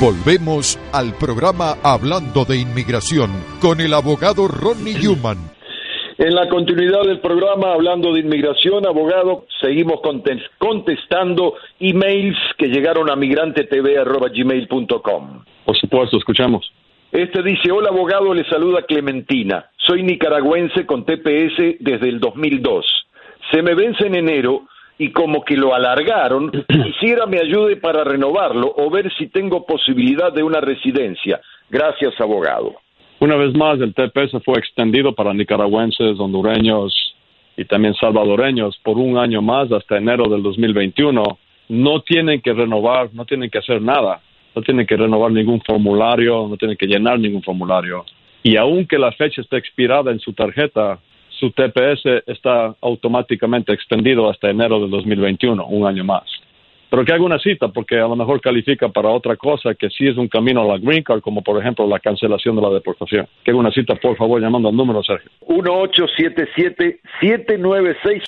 Volvemos al programa Hablando de Inmigración con el abogado Ronnie Newman. En la continuidad del programa Hablando de Inmigración, abogado, seguimos contestando emails que llegaron a migrantetv.gmail.com. Por supuesto, escuchamos. Este dice, hola abogado, le saluda Clementina. Soy nicaragüense con TPS desde el 2002. Se me vence en enero y como que lo alargaron, quisiera me ayude para renovarlo o ver si tengo posibilidad de una residencia. Gracias, abogado. Una vez más, el TPS fue extendido para nicaragüenses, hondureños y también salvadoreños por un año más hasta enero del 2021. No tienen que renovar, no tienen que hacer nada, no tienen que renovar ningún formulario, no tienen que llenar ningún formulario. Y aunque la fecha esté expirada en su tarjeta, su TPS está automáticamente extendido hasta enero del 2021, un año más. Pero que haga una cita, porque a lo mejor califica para otra cosa que sí es un camino a la Green Card, como por ejemplo la cancelación de la deportación. Que haga una cita, por favor, llamando al número, Sergio. 1877 796